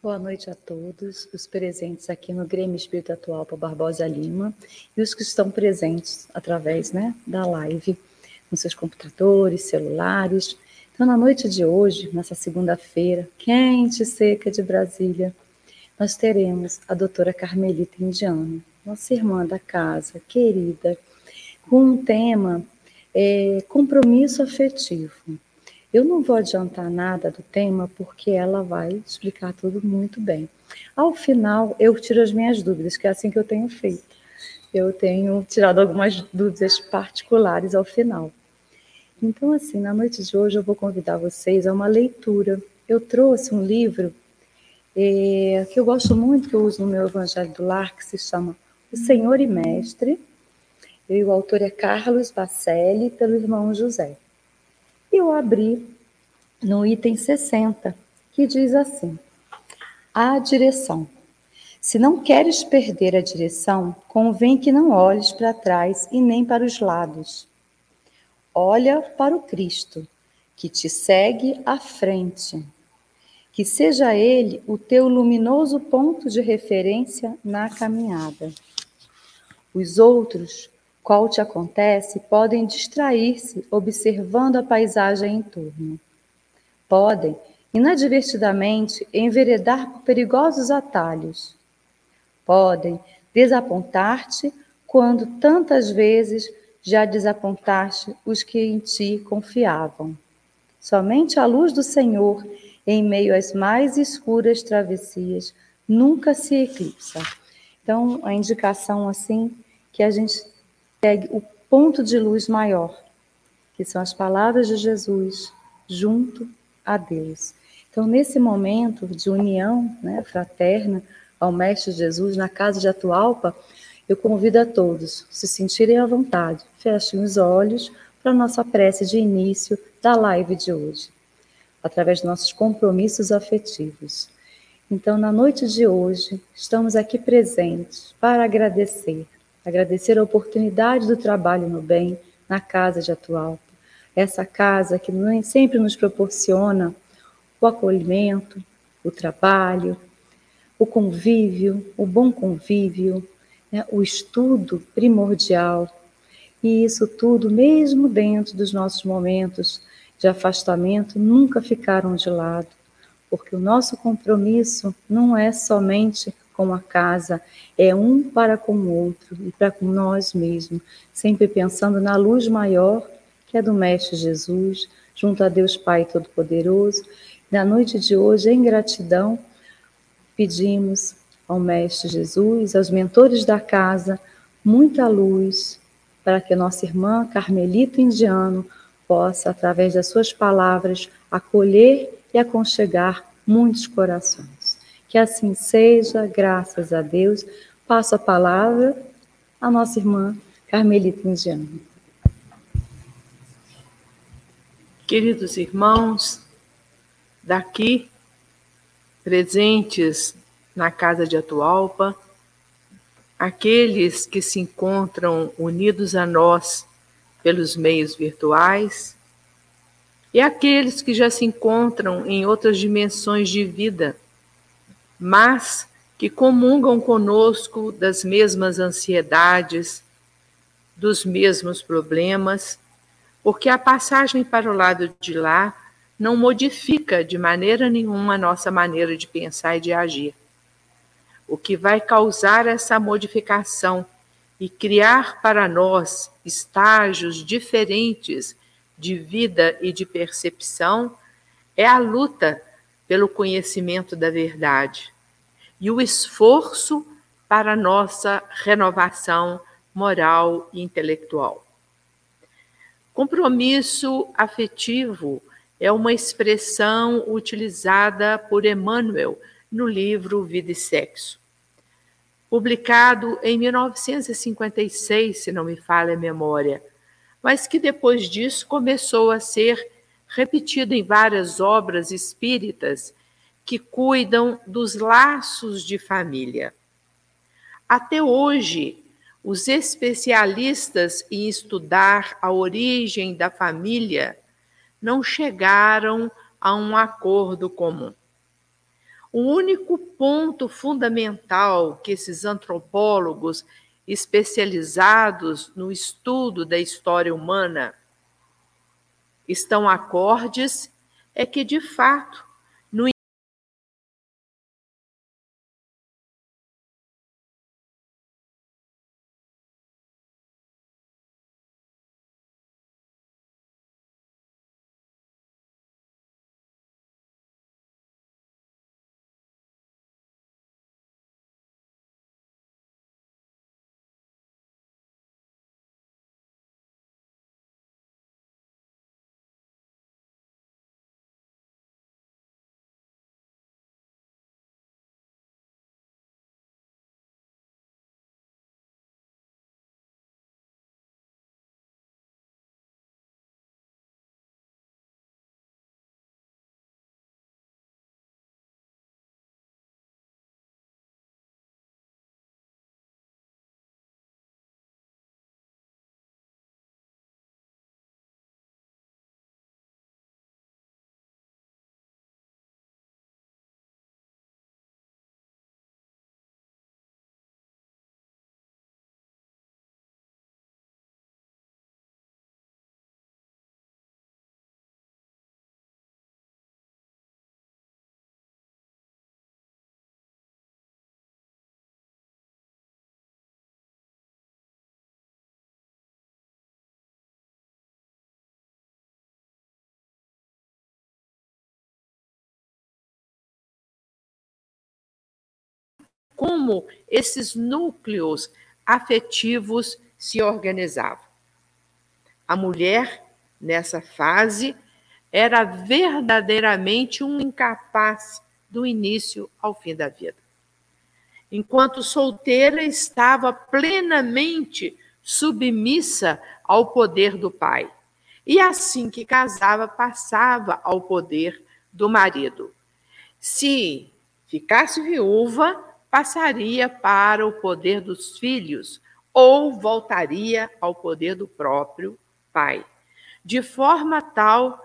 Boa noite a todos, os presentes aqui no Grêmio Espírito Atual para Barbosa Lima e os que estão presentes através né, da live nos seus computadores, celulares. Então, na noite de hoje, nessa segunda-feira, quente e seca de Brasília, nós teremos a doutora Carmelita Indiano, nossa irmã da casa, querida, com um tema é, compromisso afetivo. Eu não vou adiantar nada do tema porque ela vai explicar tudo muito bem. Ao final, eu tiro as minhas dúvidas, que é assim que eu tenho feito. Eu tenho tirado algumas dúvidas particulares ao final. Então, assim, na noite de hoje eu vou convidar vocês a uma leitura. Eu trouxe um livro é, que eu gosto muito, que eu uso no meu Evangelho do Lar, que se chama O Senhor e Mestre. E o autor é Carlos Bacelli, pelo irmão José. Eu abri no item 60, que diz assim: A direção. Se não queres perder a direção, convém que não olhes para trás e nem para os lados. Olha para o Cristo, que te segue à frente. Que seja ele o teu luminoso ponto de referência na caminhada. Os outros qual te acontece, podem distrair-se observando a paisagem em torno. Podem, inadvertidamente, enveredar por perigosos atalhos. Podem desapontar-te quando tantas vezes já desapontaste os que em ti confiavam. Somente a luz do Senhor, em meio às mais escuras travessias, nunca se eclipsa. Então, a indicação assim que a gente pegue o ponto de luz maior, que são as palavras de Jesus junto a Deus. Então, nesse momento de união né, fraterna ao Mestre Jesus na casa de Atualpa, eu convido a todos se sentirem à vontade, fechem os olhos para a nossa prece de início da live de hoje, através de nossos compromissos afetivos. Então, na noite de hoje, estamos aqui presentes para agradecer agradecer a oportunidade do trabalho no bem na casa de Atualpa. Essa casa que sempre nos proporciona o acolhimento, o trabalho, o convívio, o bom convívio, né, o estudo primordial. E isso tudo, mesmo dentro dos nossos momentos de afastamento, nunca ficaram de lado, porque o nosso compromisso não é somente com a casa, é um para com o outro e para com nós mesmos, sempre pensando na luz maior que é do Mestre Jesus, junto a Deus Pai Todo-Poderoso. Na noite de hoje, em gratidão, pedimos ao Mestre Jesus, aos mentores da casa, muita luz para que nossa irmã Carmelita Indiano possa, através das suas palavras, acolher e aconchegar muitos corações. Que assim seja, graças a Deus. Passo a palavra à nossa irmã Carmelita Indiana. Queridos irmãos, daqui, presentes na casa de Atualpa, aqueles que se encontram unidos a nós pelos meios virtuais, e aqueles que já se encontram em outras dimensões de vida mas que comungam conosco das mesmas ansiedades, dos mesmos problemas, porque a passagem para o lado de lá não modifica de maneira nenhuma a nossa maneira de pensar e de agir. O que vai causar essa modificação e criar para nós estágios diferentes de vida e de percepção é a luta pelo conhecimento da verdade e o esforço para nossa renovação moral e intelectual. Compromisso afetivo é uma expressão utilizada por Emmanuel no livro Vida e Sexo. Publicado em 1956, se não me falha a memória, mas que depois disso começou a ser repetido em várias obras espíritas que cuidam dos laços de família. Até hoje, os especialistas em estudar a origem da família não chegaram a um acordo comum. O único ponto fundamental que esses antropólogos especializados no estudo da história humana estão acordes é que, de fato, como esses núcleos afetivos se organizavam. A mulher, nessa fase, era verdadeiramente um incapaz do início ao fim da vida. Enquanto solteira, estava plenamente submissa ao poder do pai. E assim que casava, passava ao poder do marido. Se ficasse viúva, passaria para o poder dos filhos ou voltaria ao poder do próprio pai, de forma tal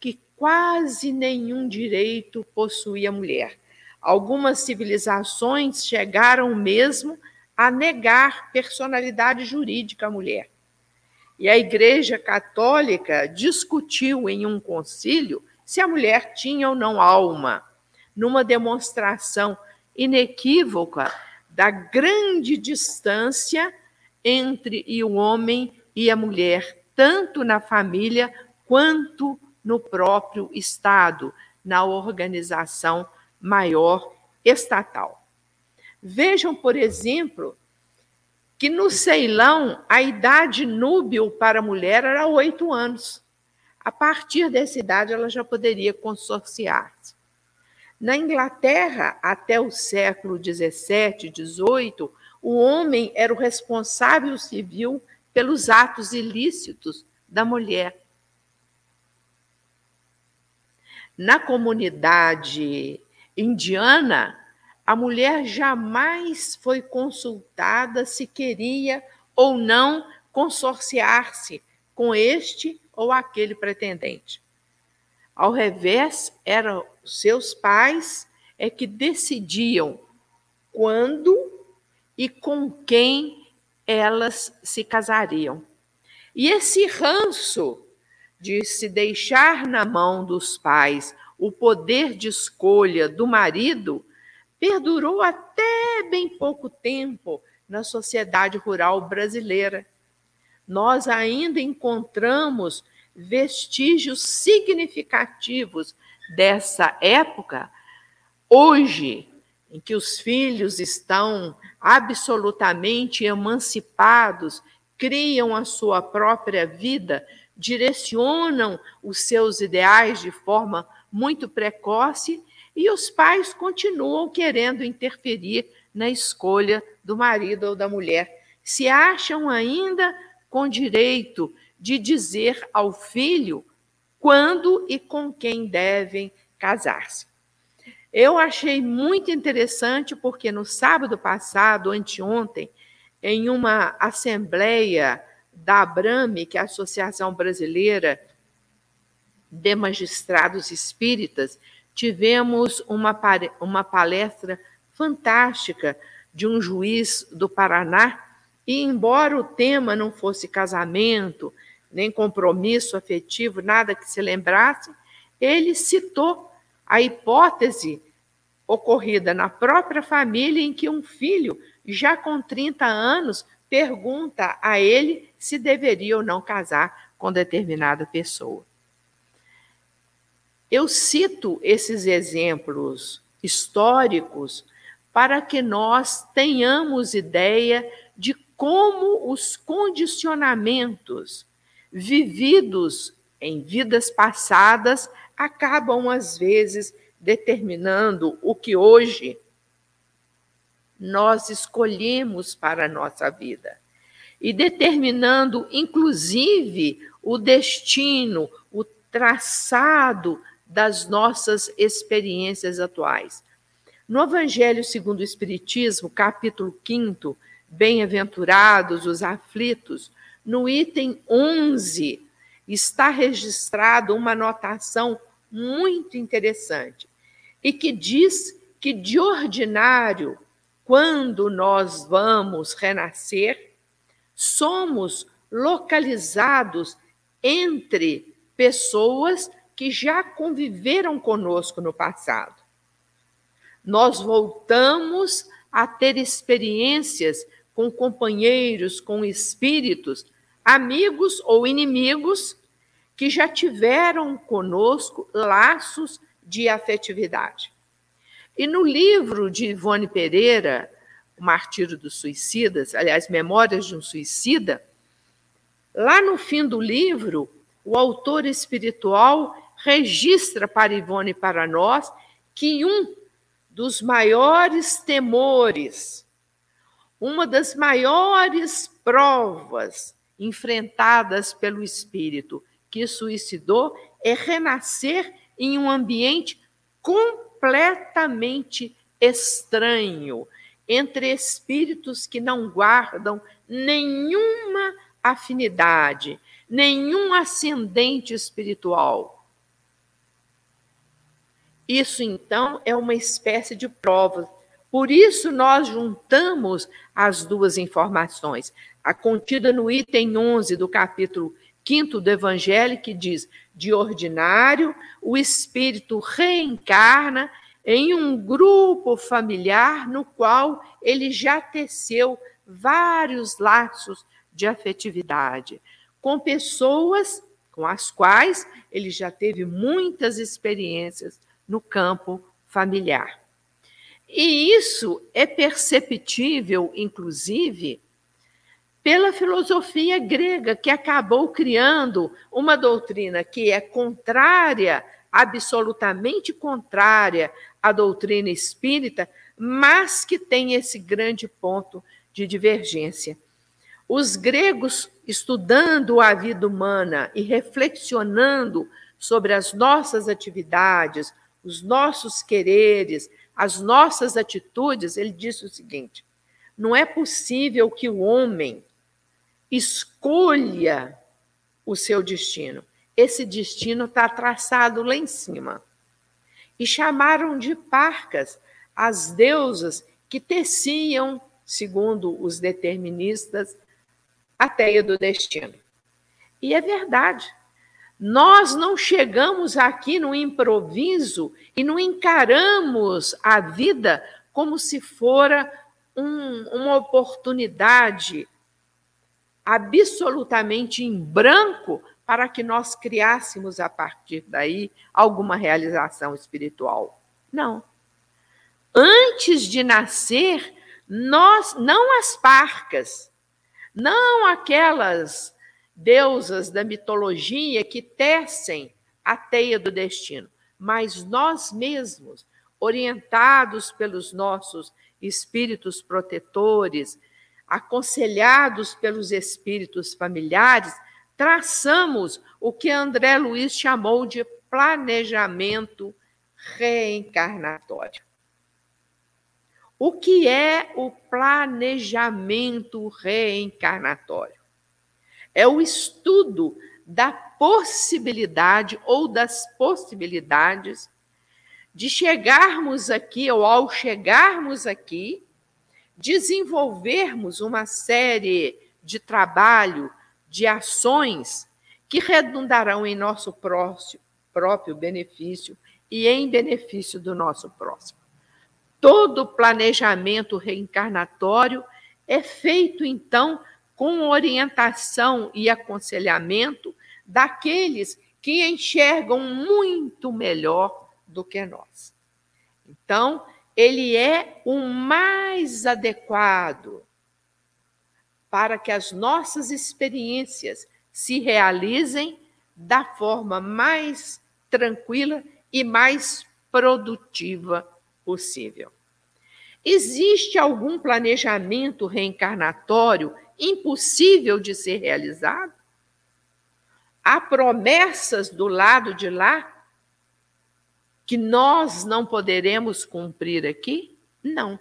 que quase nenhum direito possuía a mulher. Algumas civilizações chegaram mesmo a negar personalidade jurídica à mulher. E a Igreja Católica discutiu em um concílio se a mulher tinha ou não alma, numa demonstração inequívoca da grande distância entre o homem e a mulher, tanto na família quanto no próprio Estado, na organização maior estatal. Vejam, por exemplo, que no Ceilão a idade núbil para a mulher era oito anos. A partir dessa idade, ela já poderia consorciar-se. Na Inglaterra, até o século XVII, XVIII, o homem era o responsável civil pelos atos ilícitos da mulher. Na comunidade indiana, a mulher jamais foi consultada se queria ou não consorciar-se com este ou aquele pretendente. Ao revés, eram seus pais é que decidiam quando e com quem elas se casariam. E esse ranço de se deixar na mão dos pais o poder de escolha do marido perdurou até bem pouco tempo na sociedade rural brasileira. Nós ainda encontramos vestígios significativos dessa época, hoje, em que os filhos estão absolutamente emancipados, criam a sua própria vida, direcionam os seus ideais de forma muito precoce e os pais continuam querendo interferir na escolha do marido ou da mulher. Se acham ainda com direito de dizer ao filho quando e com quem devem casar-se. Eu achei muito interessante porque no sábado passado, anteontem, em uma assembleia da Abrame, que é a Associação Brasileira de Magistrados Espíritas, tivemos uma, uma palestra fantástica de um juiz do Paraná, e embora o tema não fosse casamento, nem compromisso afetivo, nada que se lembrasse, ele citou a hipótese ocorrida na própria família em que um filho, já com 30 anos, pergunta a ele se deveria ou não casar com determinada pessoa. Eu cito esses exemplos históricos para que nós tenhamos ideia de como os condicionamentos vividos em vidas passadas acabam, às vezes, determinando o que hoje nós escolhemos para a nossa vida e determinando, inclusive, o destino, o traçado das nossas experiências atuais. No Evangelho segundo o Espiritismo, capítulo 5, Bem-aventurados os aflitos, no item 11, está registrado uma anotação muito interessante e que diz que, de ordinário, quando nós vamos renascer, somos localizados entre pessoas que já conviveram conosco no passado. Nós voltamos a ter experiências com companheiros, com espíritos, amigos ou inimigos que já tiveram conosco laços de afetividade. E no livro de Ivone Pereira, O Martírio dos Suicidas, aliás, Memórias de um Suicida, lá no fim do livro, o autor espiritual registra para Ivone e para nós que um dos maiores temores, uma das maiores provas enfrentadas pelo espírito que suicidou é renascer em um ambiente completamente estranho, entre espíritos que não guardam nenhuma afinidade, nenhum ascendente espiritual. Isso, então, é uma espécie de prova. Por isso, nós juntamos as duas informações. A contida no item 11 do capítulo 5 do Evangelho, que diz: de ordinário, o espírito reencarna em um grupo familiar no qual ele já teceu vários laços de afetividade, com pessoas com as quais ele já teve muitas experiências no campo familiar. E isso é perceptível, inclusive, pela filosofia grega, que acabou criando uma doutrina que é contrária, absolutamente contrária à doutrina espírita, mas que tem esse grande ponto de divergência. Os gregos, estudando a vida humana e reflexionando sobre as nossas atividades, os nossos quereres, as nossas atitudes, ele disse o seguinte: não é possível que o homem escolha o seu destino. Esse destino está traçado lá em cima. E chamaram de parcas as deusas que teciam, segundo os deterministas, a teia do destino. E é verdade. Nós não chegamos aqui no improviso e não encaramos a vida como se fora um, uma oportunidade absolutamente em branco para que nós criássemos a partir daí alguma realização espiritual. Não. Antes de nascer, nós, não as parcas, não aquelas deusas da mitologia que tecem a teia do destino, mas nós mesmos, orientados pelos nossos espíritos protetores, aconselhados pelos espíritos familiares, traçamos o que André Luiz chamou de planejamento reencarnatório. O que é o planejamento reencarnatório? É o estudo da possibilidade ou das possibilidades de chegarmos aqui, ou ao chegarmos aqui, desenvolvermos uma série de trabalho, de ações que redundarão em nosso próximo, próprio benefício e em benefício do nosso próximo. Todo planejamento reencarnatório é feito, então, com orientação e aconselhamento daqueles que enxergam muito melhor do que nós. Então, ele é o mais adequado para que as nossas experiências se realizem da forma mais tranquila e mais produtiva possível. Existe algum planejamento reencarnatório impossível de ser realizado? Há promessas do lado de lá que nós não poderemos cumprir aqui? Não.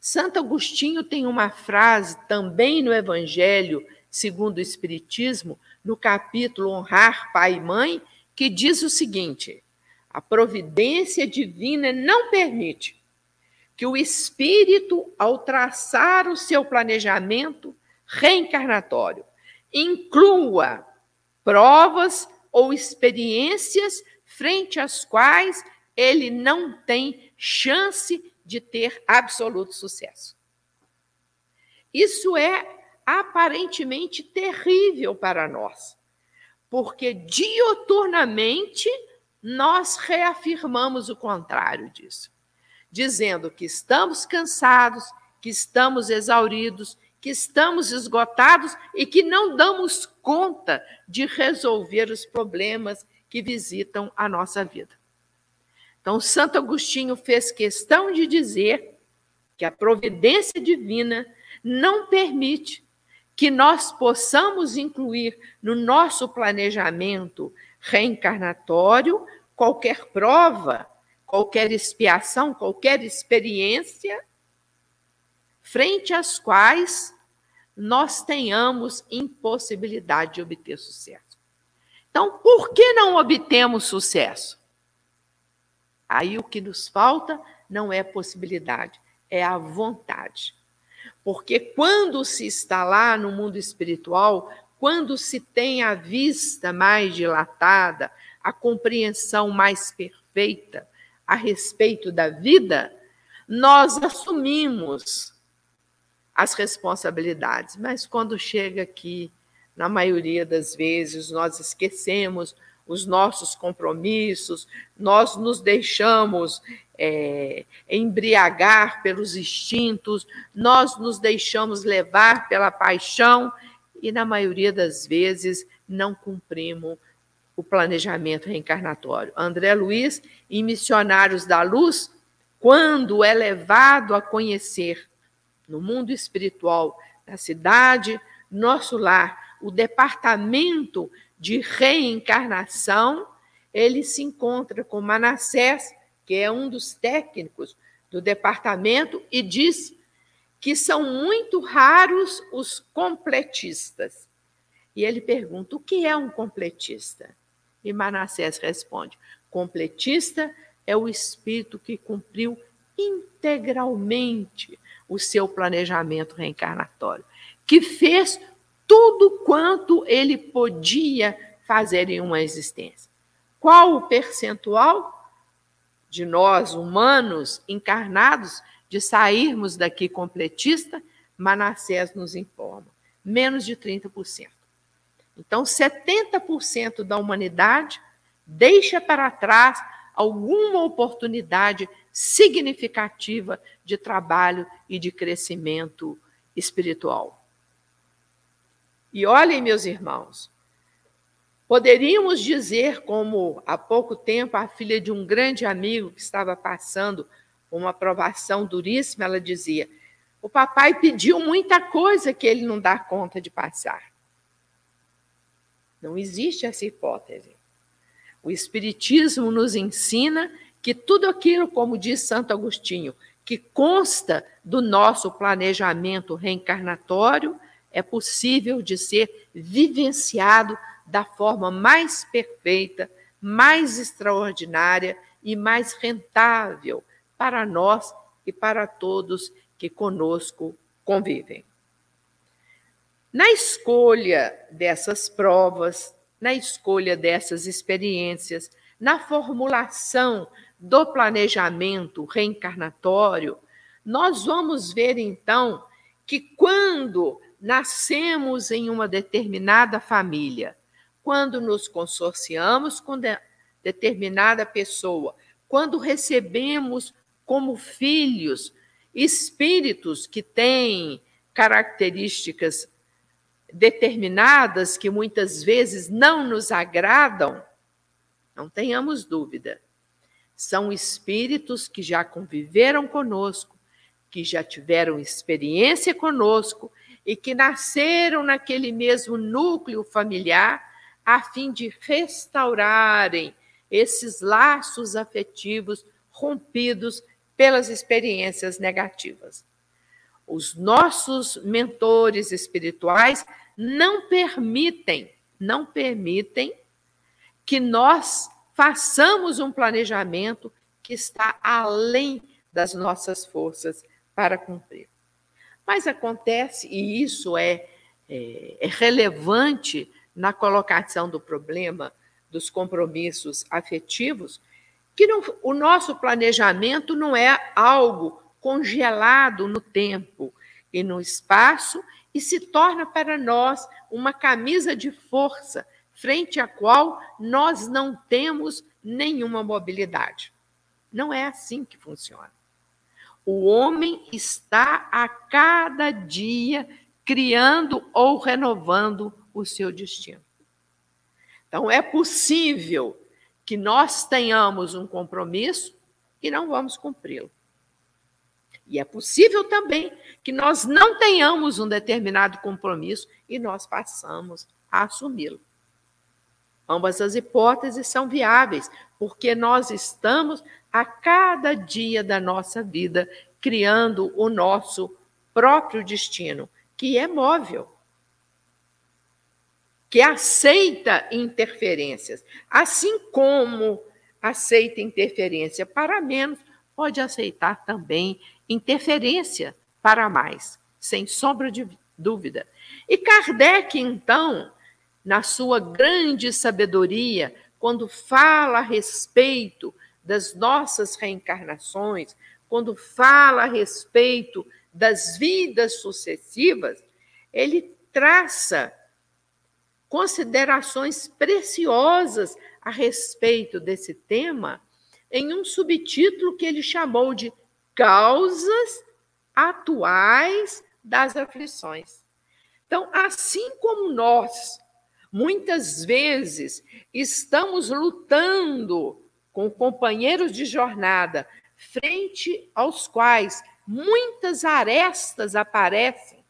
Santo Agostinho tem uma frase também no Evangelho, segundo o Espiritismo, no capítulo Honrar Pai e Mãe, que diz o seguinte: a providência divina não permite que o espírito, ao traçar o seu planejamento reencarnatório, inclua provas ou experiências frente às quais ele não tem chance de ter absoluto sucesso. Isso é aparentemente terrível para nós, porque dioturnamente nós reafirmamos o contrário disso, dizendo que estamos cansados, que estamos exauridos, que estamos esgotados e que não damos conta de resolver os problemas que visitam a nossa vida. Então, Santo Agostinho fez questão de dizer que a providência divina não permite que nós possamos incluir no nosso planejamento reencarnatório qualquer prova, qualquer expiação, qualquer experiência, frente às quais nós tenhamos impossibilidade de obter sucesso. Então, por que não obtemos sucesso? Aí o que nos falta não é possibilidade, é a vontade. Porque quando se está lá no mundo espiritual, quando se tem a vista mais dilatada, a compreensão mais perfeita a respeito da vida, nós assumimos as responsabilidades. Mas quando chega aqui, na maioria das vezes, nós esquecemos os nossos compromissos, nós nos deixamos é, embriagar pelos instintos, nós nos deixamos levar pela paixão e, na maioria das vezes, não cumprimos o planejamento reencarnatório. André Luiz, em Missionários da Luz, quando é levado a conhecer no mundo espiritual da cidade, nosso lar, o departamento de reencarnação, ele se encontra com Manassés, que é um dos técnicos do departamento, e diz que são muito raros os completistas. E ele pergunta: o que é um completista? E Manassés responde: completista é o espírito que cumpriu integralmente o seu planejamento reencarnatório, que fez tudo quanto ele podia fazer em uma existência. Qual o percentual de nós, humanos, encarnados, de sairmos daqui completista? Manassés nos informa: menos de 30%. Então, 70% da humanidade deixa para trás alguma oportunidade significativa de trabalho e de crescimento espiritual. E olhem, meus irmãos, poderíamos dizer, como há pouco tempo a filha de um grande amigo que estava passando uma provação duríssima, ela dizia: o papai pediu muita coisa que ele não dá conta de passar. Não existe essa hipótese. O Espiritismo nos ensina que tudo aquilo, como diz Santo Agostinho, que consta do nosso planejamento reencarnatório, é possível de ser vivenciado da forma mais perfeita, mais extraordinária e mais rentável para nós e para todos que conosco convivem. Na escolha dessas provas, na escolha dessas experiências, na formulação do planejamento reencarnatório, nós vamos ver então que quando nascemos em uma determinada família, quando nos consorciamos com de determinada pessoa, quando recebemos como filhos espíritos que têm características determinadas que muitas vezes não nos agradam, não tenhamos dúvida. São espíritos que já conviveram conosco, que já tiveram experiência conosco e que nasceram naquele mesmo núcleo familiar a fim de restaurarem esses laços afetivos rompidos pelas experiências negativas. Os nossos mentores espirituais não permitem, não permitem que nós façamos um planejamento que está além das nossas forças para cumprir. Mas acontece, e isso é, é, é relevante na colocação do problema dos compromissos afetivos, que não, o nosso planejamento não é algo congelado no tempo e no espaço e se torna para nós uma camisa de força frente à qual nós não temos nenhuma mobilidade. Não é assim que funciona. O homem está a cada dia criando ou renovando o seu destino. Então, é possível que nós tenhamos um compromisso e não vamos cumpri-lo. E é possível também que nós não tenhamos um determinado compromisso e nós passamos a assumi-lo. Ambas as hipóteses são viáveis, porque nós estamos a cada dia da nossa vida criando o nosso próprio destino, que é móvel, que aceita interferências, assim como aceita interferência para menos, pode aceitar também interferência para mais, sem sombra de dúvida. E Kardec, então, na sua grande sabedoria, quando fala a respeito das nossas reencarnações, quando fala a respeito das vidas sucessivas, ele traça considerações preciosas a respeito desse tema em um subtítulo que ele chamou de Causas Atuais das Aflições. Então, assim como nós Muitas vezes estamos lutando com companheiros de jornada, frente aos quais muitas arestas aparecem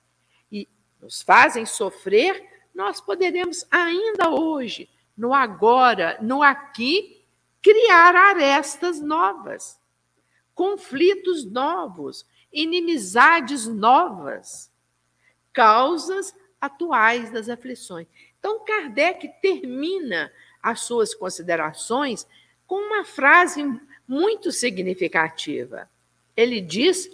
e nos fazem sofrer, nós poderemos ainda hoje, no agora, no aqui, criar arestas novas, conflitos novos, inimizades novas, causas atuais das aflições. Então, Kardec termina as suas considerações com uma frase muito significativa. Ele diz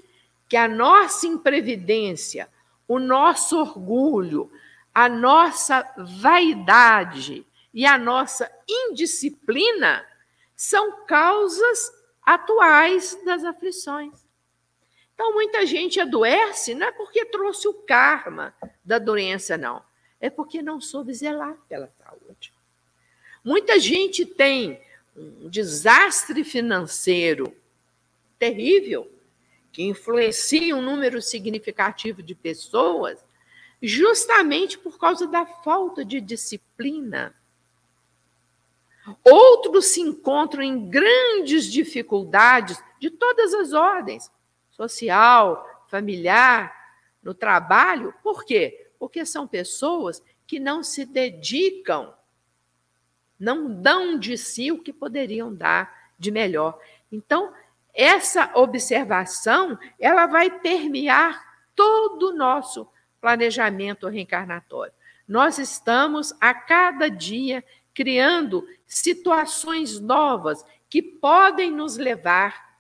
que a nossa imprevidência, o nosso orgulho, a nossa vaidade e a nossa indisciplina são causas atuais das aflições. Então, muita gente adoece não é porque trouxe o karma da doença, não é porque não soube zelar pela saúde. Muita gente tem um desastre financeiro terrível, que influencia um número significativo de pessoas, justamente por causa da falta de disciplina. Outros se encontram em grandes dificuldades de todas as ordens social, familiar, no trabalho. Por quê? Porque são pessoas que não se dedicam, não dão de si o que poderiam dar de melhor. Então, essa observação, ela vai permear todo o nosso planejamento reencarnatório. Nós estamos a cada dia criando situações novas que podem nos levar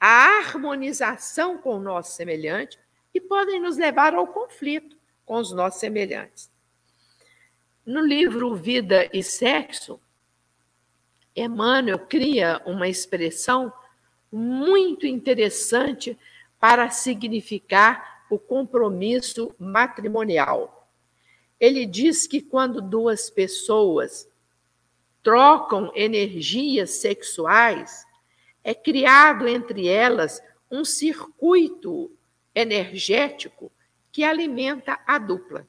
à harmonização com o nosso semelhante e podem nos levar ao conflito com os nossos semelhantes. No livro Vida e Sexo, Emmanuel cria uma expressão muito interessante para significar o compromisso matrimonial. Ele diz que quando duas pessoas trocam energias sexuais, é criado entre elas um circuito energético que alimenta a dupla.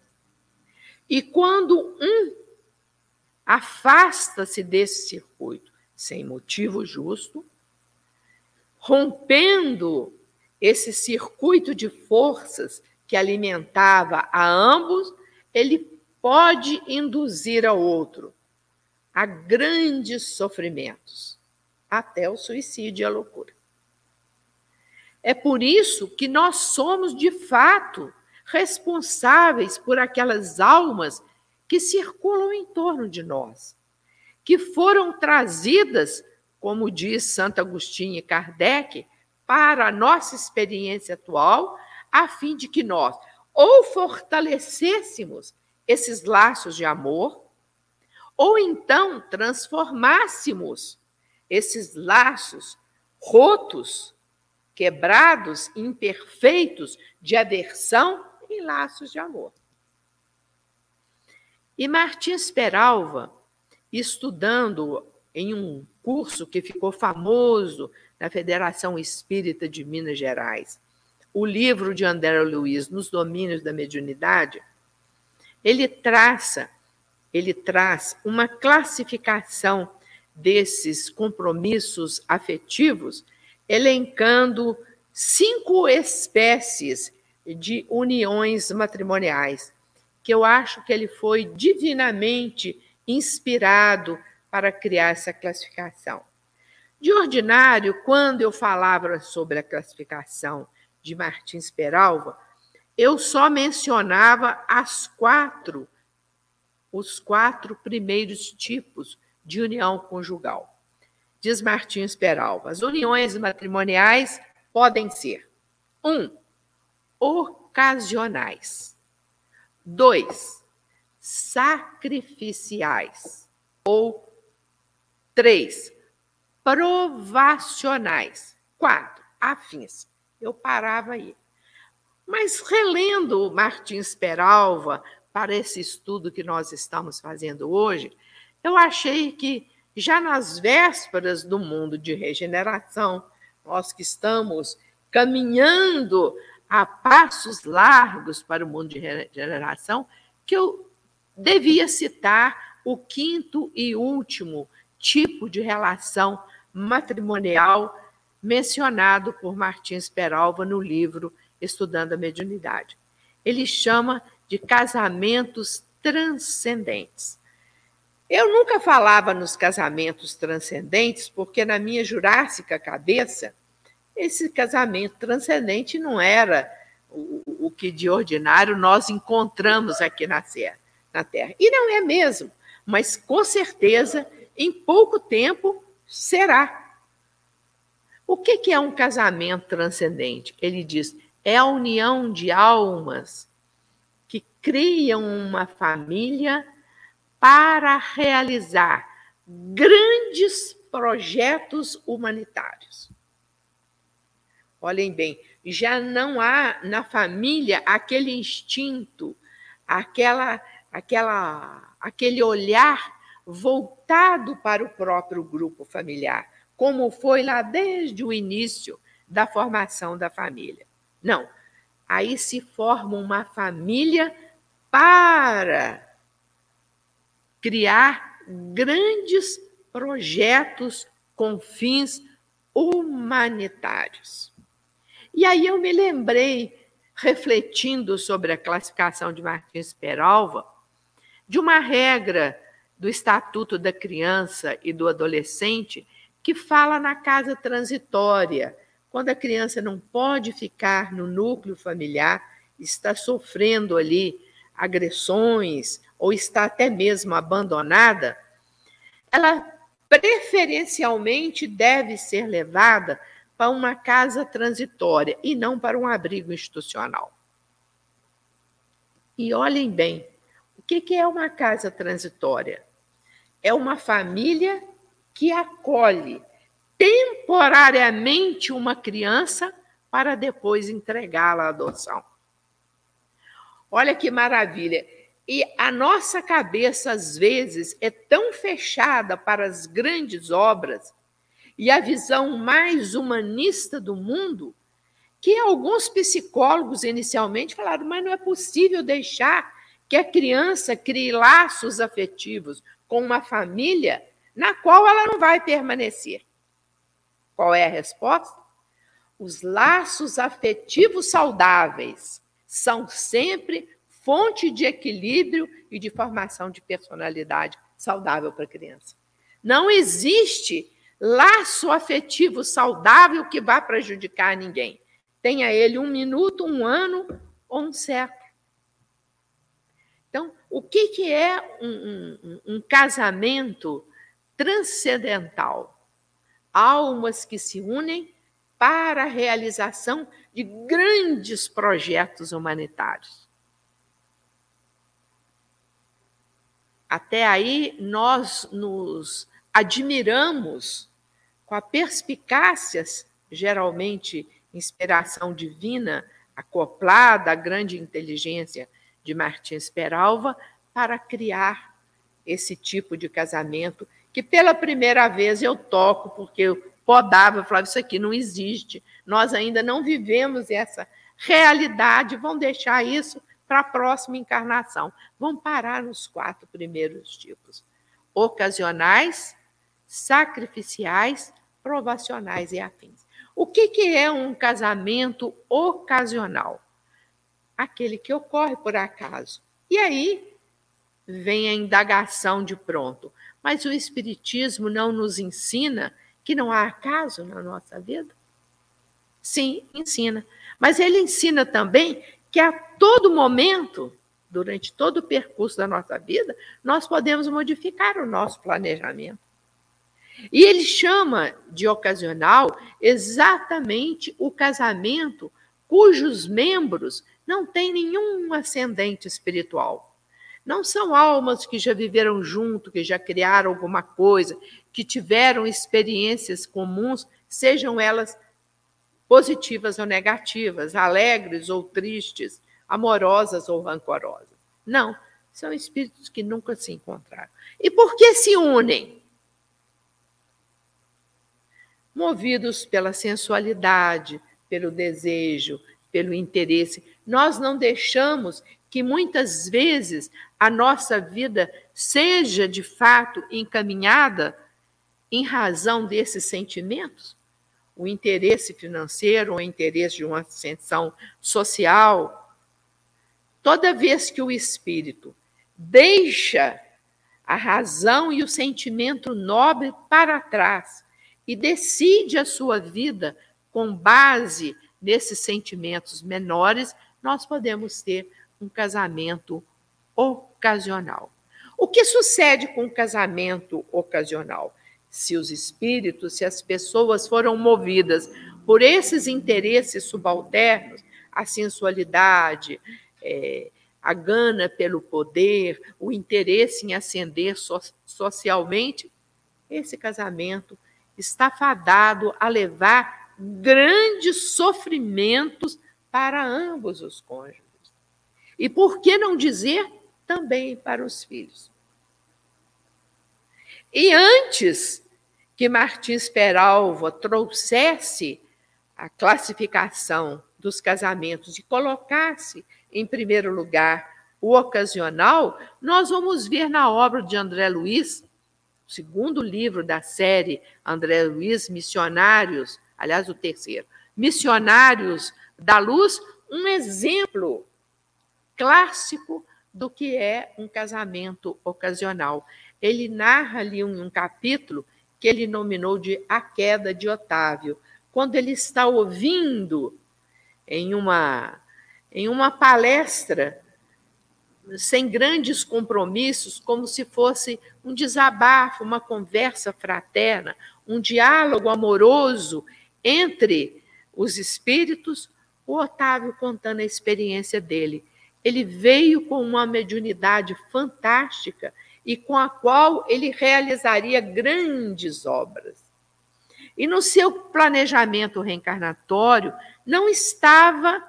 E quando um afasta-se desse circuito sem motivo justo, rompendo esse circuito de forças que alimentava a ambos, ele pode induzir ao outro a grandes sofrimentos, até o suicídio e a loucura. É por isso que nós somos, de fato, responsáveis por aquelas almas que circulam em torno de nós, que foram trazidas, como diz Santo Agostinho e Kardec, para a nossa experiência atual, a fim de que nós ou fortalecêssemos esses laços de amor, ou então transformássemos esses laços rotos, quebrados, imperfeitos de aversão em laços de amor. E Martins Peralva, estudando em um curso que ficou famoso na Federação Espírita de Minas Gerais, o livro de André Luiz, Nos Domínios da Mediunidade, ele traça ele traz uma classificação desses compromissos afetivos, elencando cinco espécies de uniões matrimoniais, que eu acho que ele foi divinamente inspirado para criar essa classificação. De ordinário, quando eu falava sobre a classificação de Martins Peralva, eu só mencionava as quatro os quatro primeiros tipos de união conjugal. Diz Martins Peralva: as uniões matrimoniais podem ser: um, ocasionais. dois, sacrificiais. Ou três, provacionais. quatro, afins. Eu parava aí. Mas relendo Martins Peralva, para esse estudo que nós estamos fazendo hoje, eu achei que já nas vésperas do mundo de regeneração, nós que estamos caminhando a passos largos para o mundo de regeneração, que eu devia citar o quinto e último tipo de relação matrimonial mencionado por Martins Peralva no livro Estudando a Mediunidade. Ele chama de casamentos transcendentes. Eu nunca falava nos casamentos transcendentes, porque na minha jurássica cabeça, esse casamento transcendente não era o, o que de ordinário nós encontramos aqui na Terra, na Terra. E não é mesmo, mas com certeza, em pouco tempo, será. O que, que é um casamento transcendente? Ele diz: é a união de almas criam uma família para realizar grandes projetos humanitários. Olhem bem, já não há na família aquele instinto, aquela, aquela, aquele olhar voltado para o próprio grupo familiar, como foi lá desde o início da formação da família. Não, aí se forma uma família para criar grandes projetos com fins humanitários. E aí eu me lembrei, refletindo sobre a classificação de Martins Peralva, de uma regra do Estatuto da Criança e do Adolescente que fala na casa transitória, quando a criança não pode ficar no núcleo familiar, está sofrendo ali agressões ou está até mesmo abandonada, ela preferencialmente deve ser levada para uma casa transitória e não para um abrigo institucional. E olhem bem, o que é uma casa transitória? É uma família que acolhe temporariamente uma criança para depois entregá-la à adoção. Olha que maravilha! E a nossa cabeça, às vezes, é tão fechada para as grandes obras e a visão mais humanista do mundo que alguns psicólogos inicialmente falaram: mas não é possível deixar que a criança crie laços afetivos com uma família na qual ela não vai permanecer. Qual é a resposta? Os laços afetivos saudáveis são sempre fonte de equilíbrio e de formação de personalidade saudável para a criança. Não existe laço afetivo saudável que vá prejudicar ninguém. Tenha ele um minuto, um ano ou um século. Então, o que, que é um, um, um casamento transcendental? Almas que se unem para a realização de grandes projetos humanitários. Até aí, nós nos admiramos com a perspicácia, geralmente inspiração divina, acoplada à grande inteligência de Martins Peralva, para criar esse tipo de casamento que pela primeira vez eu toco, porque eu podava, falava, isso aqui não existe, nós ainda não vivemos essa realidade, vão deixar isso para a próxima encarnação. Vão parar nos quatro primeiros tipos: ocasionais, sacrificiais, provacionais e afins. O que, que é um casamento ocasional? Aquele que ocorre por acaso. E aí vem a indagação de pronto. Mas o Espiritismo não nos ensina que não há acaso na nossa vida? Sim, ensina. Mas ele ensina também que a todo momento, durante todo o percurso da nossa vida, nós podemos modificar o nosso planejamento. E ele chama de ocasional exatamente o casamento cujos membros não têm nenhum ascendente espiritual. Não são almas que já viveram junto, que já criaram alguma coisa, que tiveram experiências comuns, sejam elas positivas ou negativas, alegres ou tristes, amorosas ou rancorosas. Não, são espíritos que nunca se encontraram. E por que se unem? Movidos pela sensualidade, pelo desejo, pelo interesse. Nós não deixamos que muitas vezes a nossa vida seja de fato encaminhada em razão desses sentimentos o interesse financeiro, o interesse de uma ascensão social. Toda vez que o espírito deixa a razão e o sentimento nobre para trás e decide a sua vida com base nesses sentimentos menores, nós podemos ter um casamento ocasional. O que sucede com o casamento ocasional? se os espíritos, se as pessoas foram movidas por esses interesses subalternos, a sensualidade, é, a gana pelo poder, o interesse em ascender so socialmente, esse casamento está fadado a levar grandes sofrimentos para ambos os cônjuges. E por que não dizer também para os filhos? E antes que Martins Peralva trouxesse a classificação dos casamentos e colocasse em primeiro lugar o ocasional, nós vamos ver na obra de André Luiz, segundo livro da série André Luiz Missionários, aliás, o terceiro, Missionários da Luz, um exemplo clássico do que é um casamento ocasional. Ele narra ali um, um capítulo que ele nominou de A Queda de Otávio, quando ele está ouvindo em uma, em uma palestra sem grandes compromissos, como se fosse um desabafo, uma conversa fraterna, um diálogo amoroso entre os espíritos, o Otávio contando a experiência dele. Ele veio com uma mediunidade fantástica e com a qual ele realizaria grandes obras. E no seu planejamento reencarnatório não estava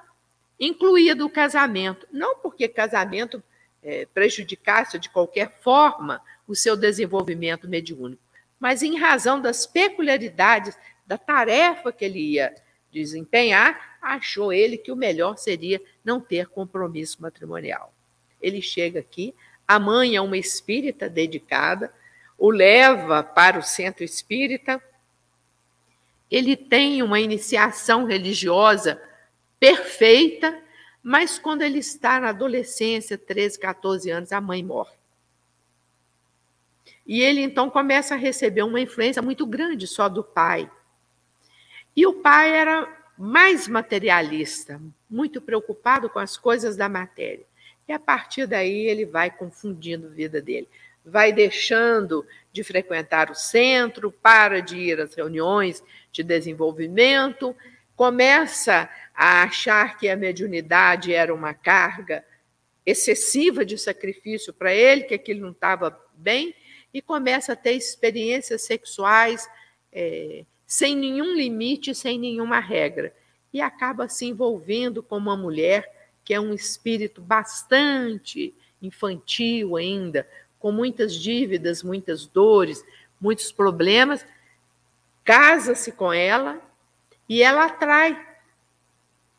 incluído o casamento. Não porque casamento é, prejudicasse de qualquer forma o seu desenvolvimento mediúnico, mas em razão das peculiaridades da tarefa que ele ia desempenhar, achou ele que o melhor seria não ter compromisso matrimonial. Ele chega aqui, a mãe é uma espírita dedicada, o leva para o centro espírita, ele tem uma iniciação religiosa perfeita, mas quando ele está na adolescência, 13, 14 anos, a mãe morre. E ele então começa a receber uma influência muito grande só do pai. E o pai era mais materialista, muito preocupado com as coisas da matéria. E a partir daí ele vai confundindo a vida dele. Vai deixando de frequentar o centro, para de ir às reuniões de desenvolvimento, começa a achar que a mediunidade era uma carga excessiva de sacrifício para ele, que aquilo não estava bem, e começa a ter experiências sexuais é, sem nenhum limite, sem nenhuma regra. E acaba se envolvendo com uma mulher que é um espírito bastante infantil ainda, com muitas dívidas, muitas dores, muitos problemas, casa-se com ela e ela atrai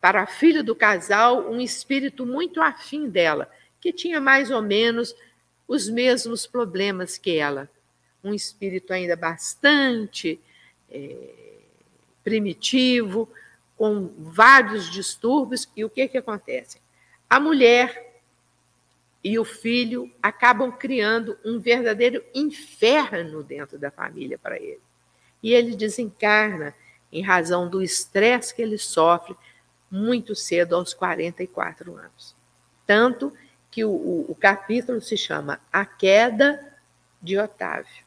para a filha do casal um espírito muito afim dela, que tinha mais ou menos os mesmos problemas que ela. Um espírito ainda bastante é, primitivo, com vários distúrbios. E o que, que acontece? A mulher e o filho acabam criando um verdadeiro inferno dentro da família para ele. E ele desencarna em razão do estresse que ele sofre muito cedo, aos 44 anos. Tanto que o, o, o capítulo se chama A Queda de Otávio.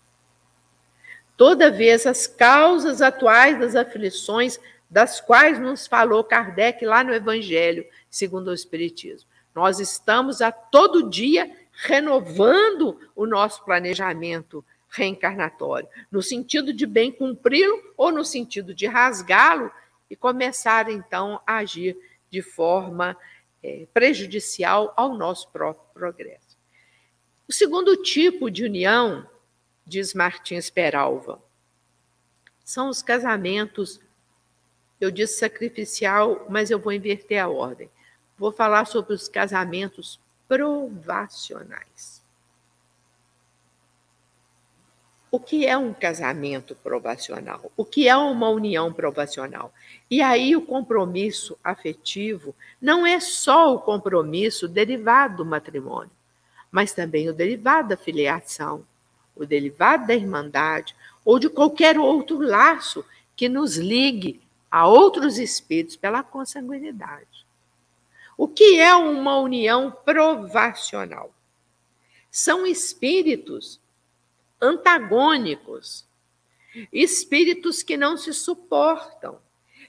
Toda vez as causas atuais das aflições das quais nos falou Kardec lá no Evangelho, segundo o Espiritismo. Nós estamos a todo dia renovando o nosso planejamento reencarnatório, no sentido de bem cumpri-lo ou no sentido de rasgá-lo e começar então a agir de forma é, prejudicial ao nosso próprio progresso. O segundo tipo de união, diz Martins Peralva, são os casamentos. Eu disse sacrificial, mas eu vou inverter a ordem. Vou falar sobre os casamentos provacionais. O que é um casamento provacional, o que é uma união provacional. E aí o compromisso afetivo não é só o compromisso derivado do matrimônio, mas também o derivado da filiação, o derivado da irmandade ou de qualquer outro laço que nos ligue a outros espíritos pela consanguinidade. O que é uma união provacional? São espíritos antagônicos, espíritos que não se suportam,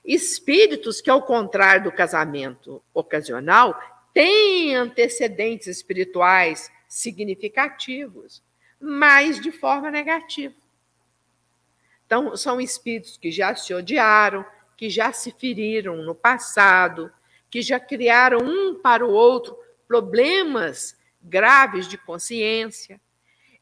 espíritos que, ao contrário do casamento ocasional, têm antecedentes espirituais significativos, mas de forma negativa. Então, são espíritos que já se odiaram, que já se feriram no passado, que já criaram um para o outro problemas graves de consciência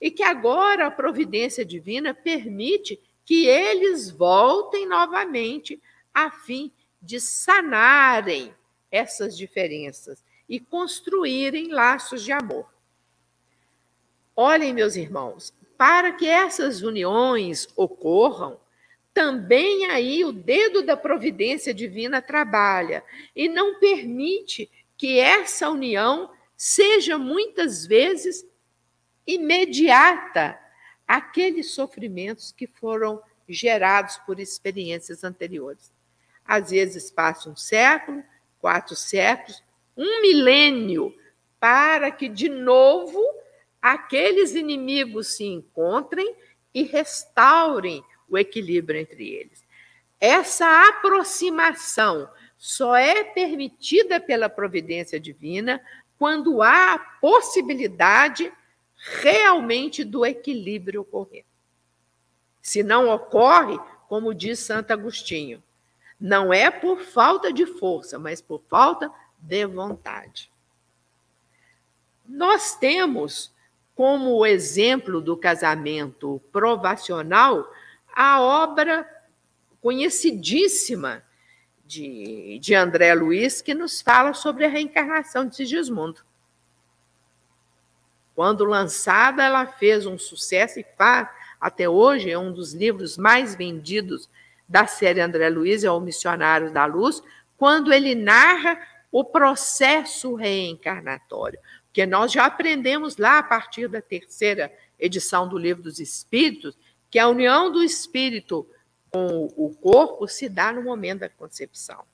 e que agora a providência divina permite que eles voltem novamente a fim de sanarem essas diferenças e construírem laços de amor. Olhem, meus irmãos, para que essas uniões ocorram, também aí o dedo da providência divina trabalha e não permite que essa união seja muitas vezes imediata aqueles sofrimentos que foram gerados por experiências anteriores. Às vezes passa um século, quatro séculos, um milênio para que de novo aqueles inimigos se encontrem e restaurem o equilíbrio entre eles. Essa aproximação só é permitida pela providência divina quando há a possibilidade realmente do equilíbrio ocorrer. Se não ocorre, como diz Santo Agostinho, não é por falta de força, mas por falta de vontade. Nós temos como exemplo do casamento provacional a obra conhecidíssima de, de André Luiz, que nos fala sobre a reencarnação de Sigismundo. Quando lançada, ela fez um sucesso e faz, até hoje, é um dos livros mais vendidos da série André Luiz, é o Missionário da Luz, quando ele narra o processo reencarnatório. Porque nós já aprendemos lá, a partir da terceira edição do Livro dos Espíritos, que a união do espírito com o corpo se dá no momento da concepção.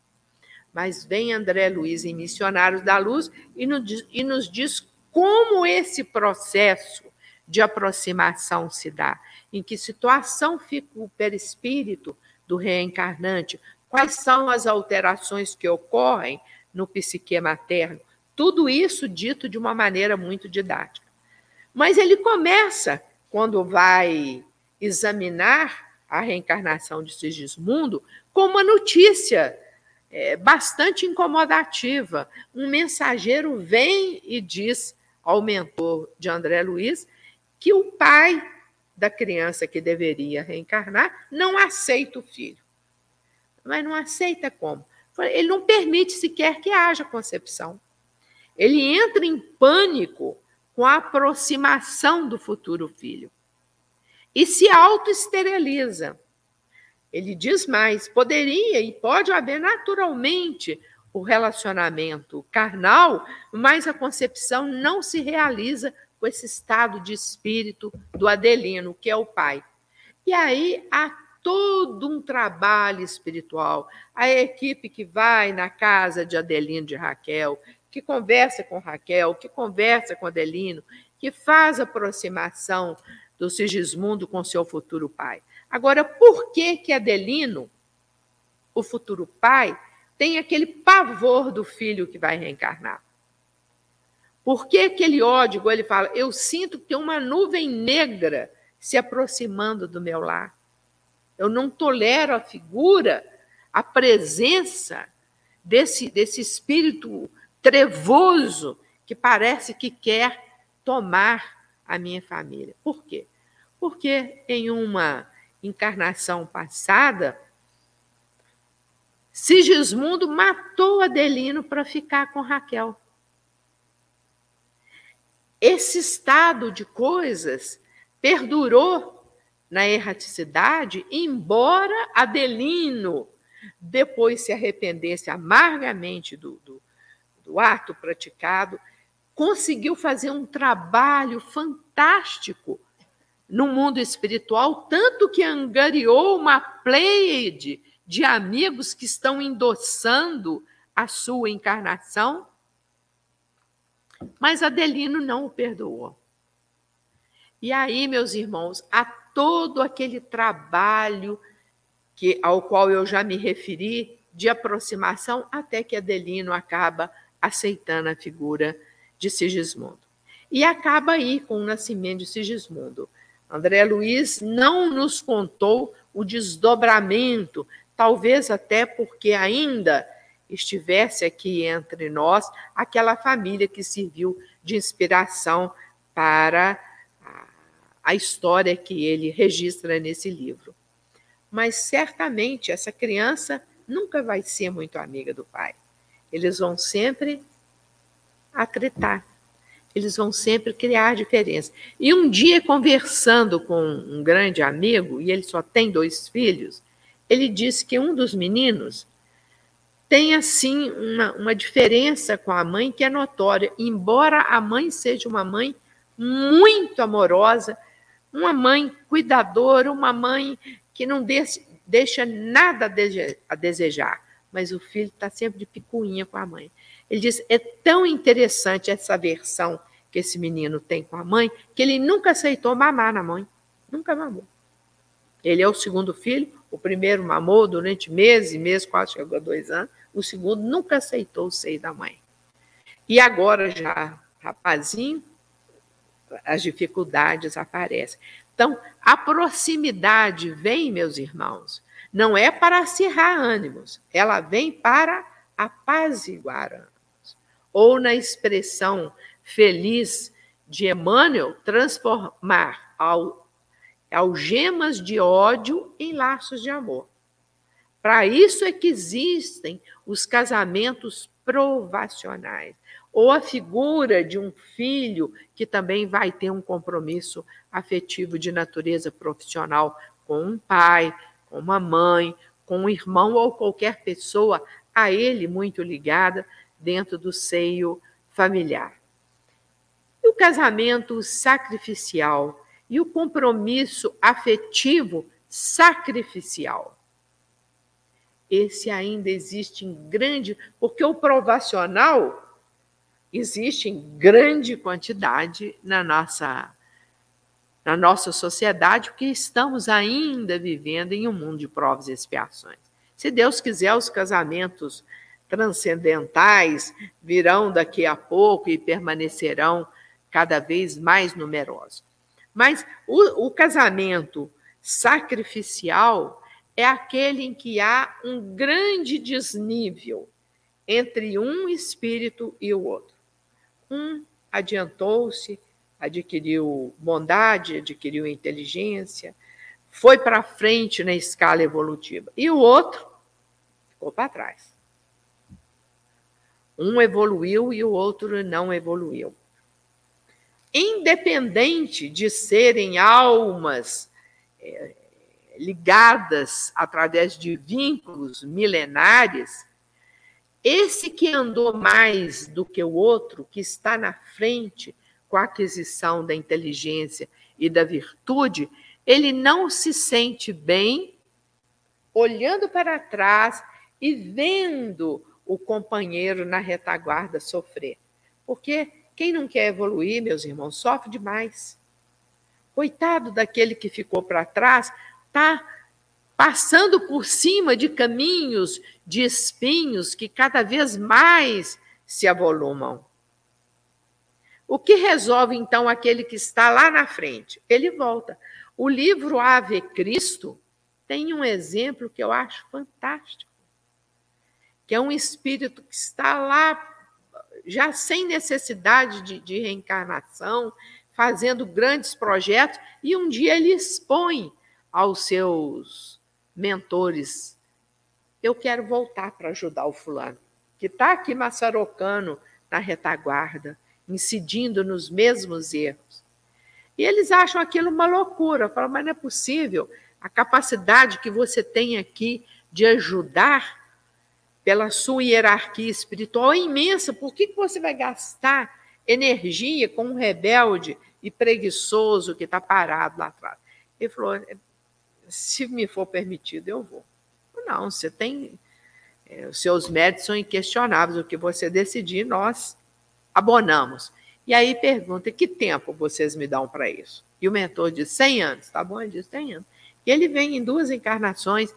Mas vem André Luiz em Missionários da Luz e nos, diz como esse processo de aproximação se dá, em que situação fica o perispírito do reencarnante, quais são as alterações que ocorrem no psique materno, tudo isso dito de uma maneira muito didática. Mas ele começa, quando vai examinar a reencarnação de Sigismundo com uma notícia é, bastante incomodativa. Um mensageiro vem e diz ao mentor de André Luiz que o pai da criança que deveria reencarnar não aceita o filho. Mas não aceita como? Ele não permite sequer que haja concepção. Ele entra em pânico com a aproximação do futuro filho e se autoesteriliza. Ele diz mais: poderia e pode haver naturalmente o relacionamento carnal, mas a concepção não se realiza com esse estado de espírito do Adelino, que é o pai. E aí há todo um trabalho espiritual. A equipe que vai na casa de Adelino de Raquel, que conversa com Raquel, que conversa com Adelino, que faz aproximação do Sigismundo com seu futuro pai. Agora, por que que Adelino, o futuro pai, tem aquele pavor do filho que vai reencarnar? Por que aquele ódio, ele fala, eu sinto que tem uma nuvem negra se aproximando do meu lar. Eu não tolero a figura, a presença desse, desse espírito trevoso que parece que quer tomar a minha família. Por quê? Porque em uma encarnação passada, Sigismundo matou Adelino para ficar com Raquel. Esse estado de coisas perdurou na erraticidade, embora Adelino depois se arrependesse amargamente do, do, do ato praticado conseguiu fazer um trabalho fantástico no mundo espiritual, tanto que angariou uma pleiade de amigos que estão endossando a sua encarnação. Mas Adelino não o perdoou. E aí, meus irmãos, há todo aquele trabalho que ao qual eu já me referi de aproximação até que Adelino acaba aceitando a figura de Sigismundo. E acaba aí com o nascimento de Sigismundo. André Luiz não nos contou o desdobramento, talvez até porque ainda estivesse aqui entre nós aquela família que serviu de inspiração para a história que ele registra nesse livro. Mas certamente essa criança nunca vai ser muito amiga do pai. Eles vão sempre acreditar. Eles vão sempre criar diferença. E um dia, conversando com um grande amigo, e ele só tem dois filhos, ele disse que um dos meninos tem, assim, uma, uma diferença com a mãe que é notória. Embora a mãe seja uma mãe muito amorosa, uma mãe cuidadora, uma mãe que não deixa nada a desejar, mas o filho está sempre de picuinha com a mãe. Ele diz: é tão interessante essa versão que esse menino tem com a mãe, que ele nunca aceitou mamar na mãe. Nunca mamou. Ele é o segundo filho, o primeiro mamou durante meses meses, quase chegou a dois anos. O segundo nunca aceitou o seio da mãe. E agora, já rapazinho, as dificuldades aparecem. Então, a proximidade vem, meus irmãos, não é para acirrar ânimos, ela vem para apaziguar ânimos. Ou, na expressão feliz de Emmanuel, transformar algemas de ódio em laços de amor. Para isso é que existem os casamentos provacionais, ou a figura de um filho que também vai ter um compromisso afetivo de natureza profissional com um pai, com uma mãe, com um irmão ou qualquer pessoa a ele muito ligada dentro do seio familiar. E o casamento sacrificial e o compromisso afetivo sacrificial. Esse ainda existe em grande, porque o provacional existe em grande quantidade na nossa na nossa sociedade, porque estamos ainda vivendo em um mundo de provas e expiações. Se Deus quiser, os casamentos transcendentais virão daqui a pouco e permanecerão cada vez mais numerosos. Mas o, o casamento sacrificial é aquele em que há um grande desnível entre um espírito e o outro. Um adiantou-se, adquiriu bondade, adquiriu inteligência, foi para frente na escala evolutiva. E o outro ficou para trás. Um evoluiu e o outro não evoluiu. Independente de serem almas é, ligadas através de vínculos milenares, esse que andou mais do que o outro, que está na frente com a aquisição da inteligência e da virtude, ele não se sente bem olhando para trás e vendo o companheiro na retaguarda sofrer. Porque quem não quer evoluir, meus irmãos, sofre demais. Coitado daquele que ficou para trás, está passando por cima de caminhos de espinhos que cada vez mais se avolumam. O que resolve então aquele que está lá na frente? Ele volta. O livro Ave Cristo tem um exemplo que eu acho fantástico, que é um espírito que está lá já sem necessidade de, de reencarnação, fazendo grandes projetos, e um dia ele expõe aos seus mentores. Eu quero voltar para ajudar o fulano, que está aqui maçarocando na retaguarda, incidindo nos mesmos erros. E eles acham aquilo uma loucura. Falam, mas não é possível. A capacidade que você tem aqui de ajudar pela sua hierarquia espiritual é imensa. Por que você vai gastar energia com um rebelde e preguiçoso que está parado lá atrás? Ele falou: se me for permitido, eu vou. Não, você tem. É, os seus méritos são inquestionáveis. O que você decidir, nós abonamos. E aí pergunta: que tempo vocês me dão para isso? E o mentor diz: 100 anos. Tá bom? Ele diz: 100 anos. E ele vem em duas encarnações,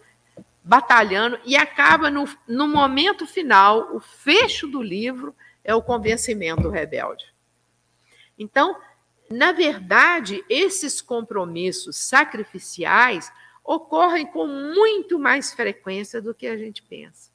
batalhando, e acaba no, no momento final, o fecho do livro é o convencimento rebelde. Então, na verdade, esses compromissos sacrificiais ocorrem com muito mais frequência do que a gente pensa.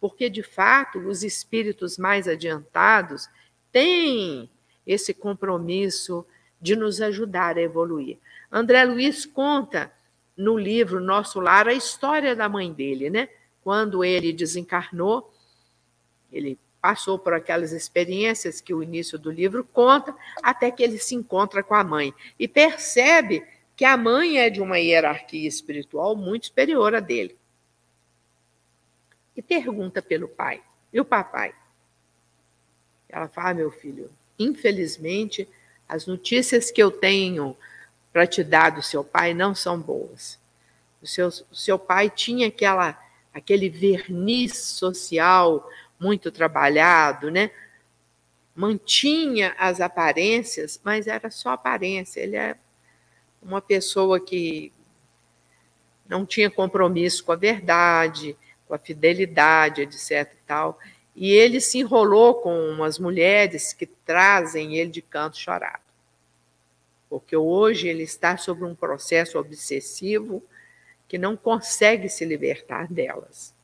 Porque, de fato, os espíritos mais adiantados têm esse compromisso de nos ajudar a evoluir. André Luiz conta no livro Nosso Lar a história da mãe dele, né? Quando ele desencarnou, ele passou por aquelas experiências que o início do livro conta, até que ele se encontra com a mãe e percebe que a mãe é de uma hierarquia espiritual muito superior a dele. E pergunta pelo pai: e o papai? Ela fala: ah, meu filho, infelizmente, as notícias que eu tenho para te dar do seu pai não são boas. O seu, o seu pai tinha aquela, aquele verniz social muito trabalhado, né? Mantinha as aparências, mas era só aparência. Ele é uma pessoa que não tinha compromisso com a verdade, com a fidelidade, etc. E, tal. e ele se enrolou com umas mulheres que trazem ele de canto chorado. Porque hoje ele está sobre um processo obsessivo que não consegue se libertar delas.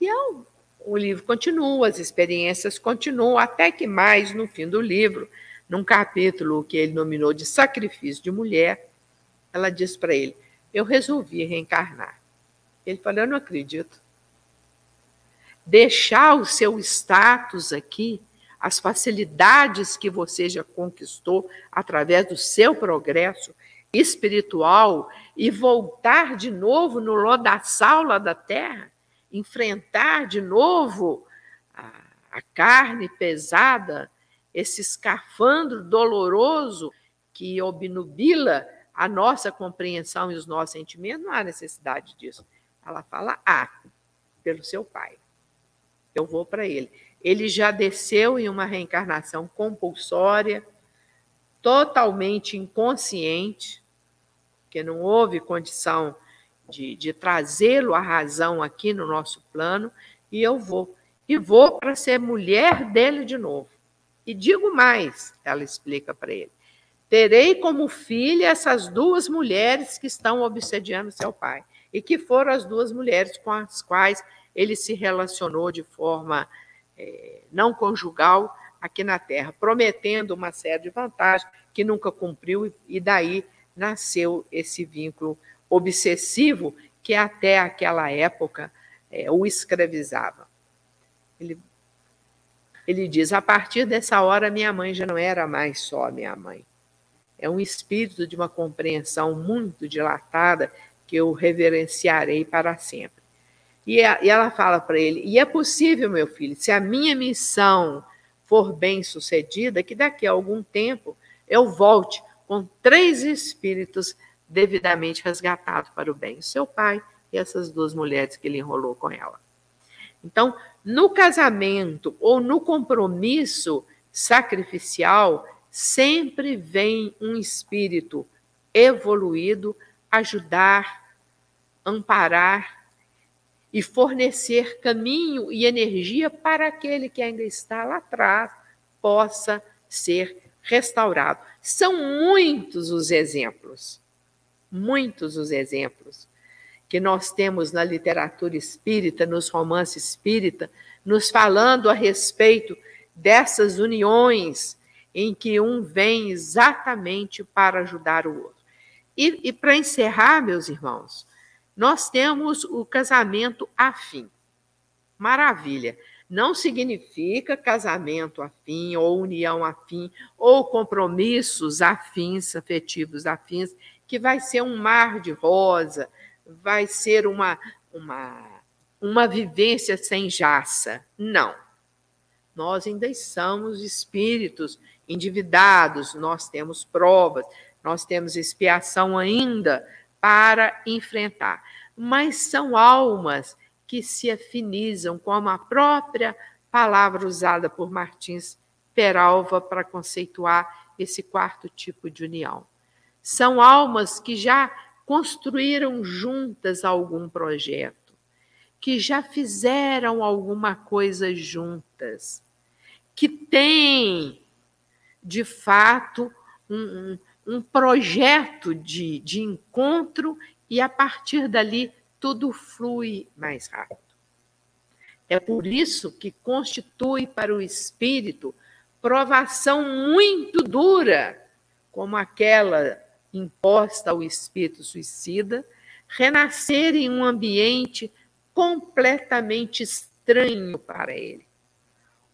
E ao, o livro continua, as experiências continuam, até que mais no fim do livro, num capítulo que ele nominou de Sacrifício de Mulher, ela diz para ele: Eu resolvi reencarnar. Ele falou: Eu não acredito. Deixar o seu status aqui, as facilidades que você já conquistou através do seu progresso espiritual e voltar de novo no lodaçal lá da terra, enfrentar de novo a, a carne pesada, esse escafandro doloroso que obnubila a nossa compreensão e os nossos sentimentos, não há necessidade disso. Ela fala: Ah, pelo seu pai. Eu vou para ele. Ele já desceu em uma reencarnação compulsória, totalmente inconsciente, que não houve condição de, de trazê-lo à razão aqui no nosso plano, e eu vou. E vou para ser mulher dele de novo. E digo mais, ela explica para ele: Terei como filha essas duas mulheres que estão obsediando seu pai, e que foram as duas mulheres com as quais ele se relacionou de forma é, não conjugal aqui na Terra, prometendo uma série de vantagens que nunca cumpriu, e daí nasceu esse vínculo obsessivo que até aquela época é, o escravizava. Ele, ele diz: a partir dessa hora, minha mãe já não era mais só minha mãe é um espírito de uma compreensão muito dilatada que eu reverenciarei para sempre. E ela fala para ele: e é possível, meu filho, se a minha missão for bem sucedida, que daqui a algum tempo eu volte com três espíritos devidamente resgatados para o bem, seu pai e essas duas mulheres que ele enrolou com ela. Então, no casamento ou no compromisso sacrificial, sempre vem um espírito evoluído ajudar, amparar e fornecer caminho e energia para aquele que ainda está lá atrás possa ser restaurado. São muitos os exemplos, muitos os exemplos que nós temos na literatura espírita, nos romances espírita, nos falando a respeito dessas uniões em que um vem exatamente para ajudar o outro. E, e para encerrar, meus irmãos, nós temos o casamento afim. Maravilha. Não significa casamento afim, ou união afim, ou compromissos afins, afetivos afins, que vai ser um mar de rosa, vai ser uma, uma, uma vivência sem jaça. Não. Nós ainda somos espíritos endividados, nós temos provas, nós temos expiação ainda para enfrentar. Mas são almas que se afinizam com a própria palavra usada por Martins Peralva para conceituar esse quarto tipo de união. São almas que já construíram juntas algum projeto, que já fizeram alguma coisa juntas, que têm de fato, um, um projeto de, de encontro e a partir dali tudo flui mais rápido. É por isso que constitui para o espírito provação muito dura, como aquela imposta ao espírito suicida, renascer em um ambiente completamente estranho para ele